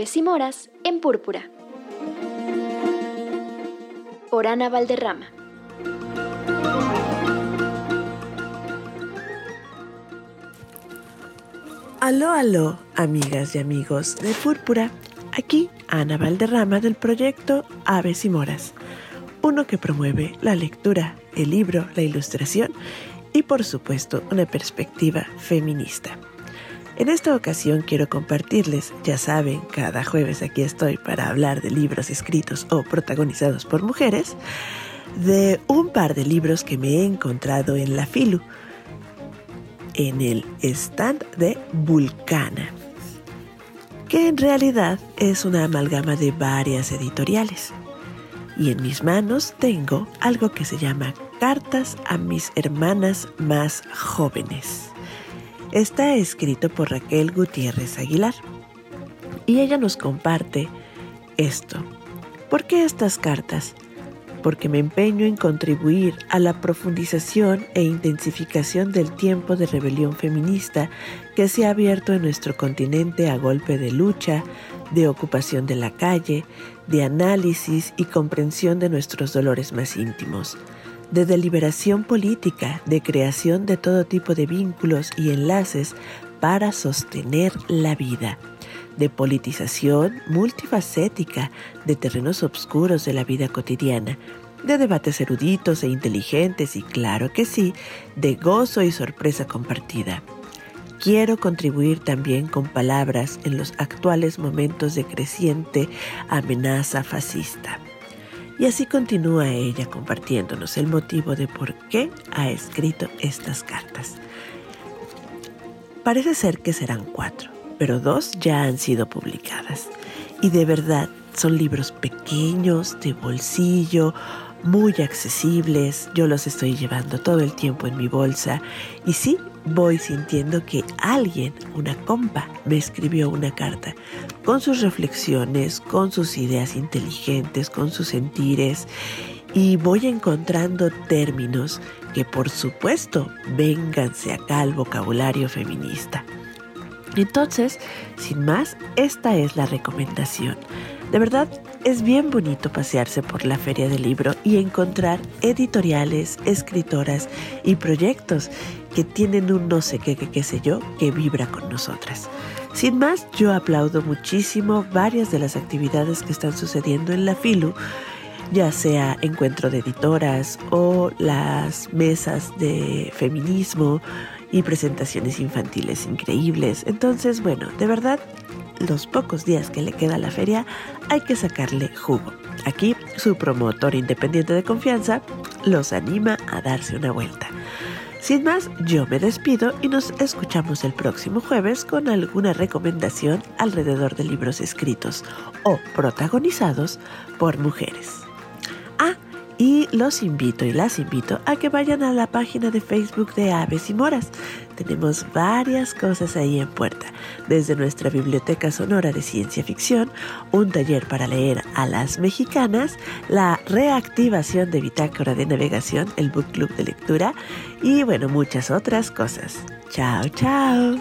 Aves y Moras en Púrpura. Por Ana Valderrama. Aló, aló, amigas y amigos de Púrpura. Aquí Ana Valderrama del proyecto Aves y Moras, uno que promueve la lectura, el libro, la ilustración y por supuesto una perspectiva feminista. En esta ocasión quiero compartirles, ya saben, cada jueves aquí estoy para hablar de libros escritos o protagonizados por mujeres, de un par de libros que me he encontrado en la Filu, en el stand de Vulcana, que en realidad es una amalgama de varias editoriales. Y en mis manos tengo algo que se llama Cartas a mis hermanas más jóvenes. Está escrito por Raquel Gutiérrez Aguilar y ella nos comparte esto. ¿Por qué estas cartas? Porque me empeño en contribuir a la profundización e intensificación del tiempo de rebelión feminista que se ha abierto en nuestro continente a golpe de lucha, de ocupación de la calle, de análisis y comprensión de nuestros dolores más íntimos de deliberación política, de creación de todo tipo de vínculos y enlaces para sostener la vida, de politización multifacética de terrenos oscuros de la vida cotidiana, de debates eruditos e inteligentes y claro que sí, de gozo y sorpresa compartida. Quiero contribuir también con palabras en los actuales momentos de creciente amenaza fascista. Y así continúa ella compartiéndonos el motivo de por qué ha escrito estas cartas. Parece ser que serán cuatro, pero dos ya han sido publicadas. Y de verdad son libros pequeños, de bolsillo, muy accesibles. Yo los estoy llevando todo el tiempo en mi bolsa. Y sí, voy sintiendo que alguien, una compa, me escribió una carta con sus reflexiones, con sus ideas inteligentes, con sus sentires y voy encontrando términos que por supuesto vénganse acá al vocabulario feminista. Entonces, sin más, esta es la recomendación. De verdad, es bien bonito pasearse por la feria del libro y encontrar editoriales, escritoras y proyectos que tienen un no sé qué, qué, qué sé yo, que vibra con nosotras. Sin más, yo aplaudo muchísimo varias de las actividades que están sucediendo en la FILU, ya sea encuentro de editoras o las mesas de feminismo y presentaciones infantiles increíbles. Entonces, bueno, de verdad los pocos días que le queda la feria hay que sacarle jugo. Aquí su promotor independiente de confianza los anima a darse una vuelta. Sin más, yo me despido y nos escuchamos el próximo jueves con alguna recomendación alrededor de libros escritos o protagonizados por mujeres. Y los invito y las invito a que vayan a la página de Facebook de Aves y Moras. Tenemos varias cosas ahí en puerta, desde nuestra biblioteca sonora de ciencia ficción, un taller para leer a las mexicanas, la reactivación de bitácora de navegación, el book club de lectura y bueno, muchas otras cosas. Chao, chao.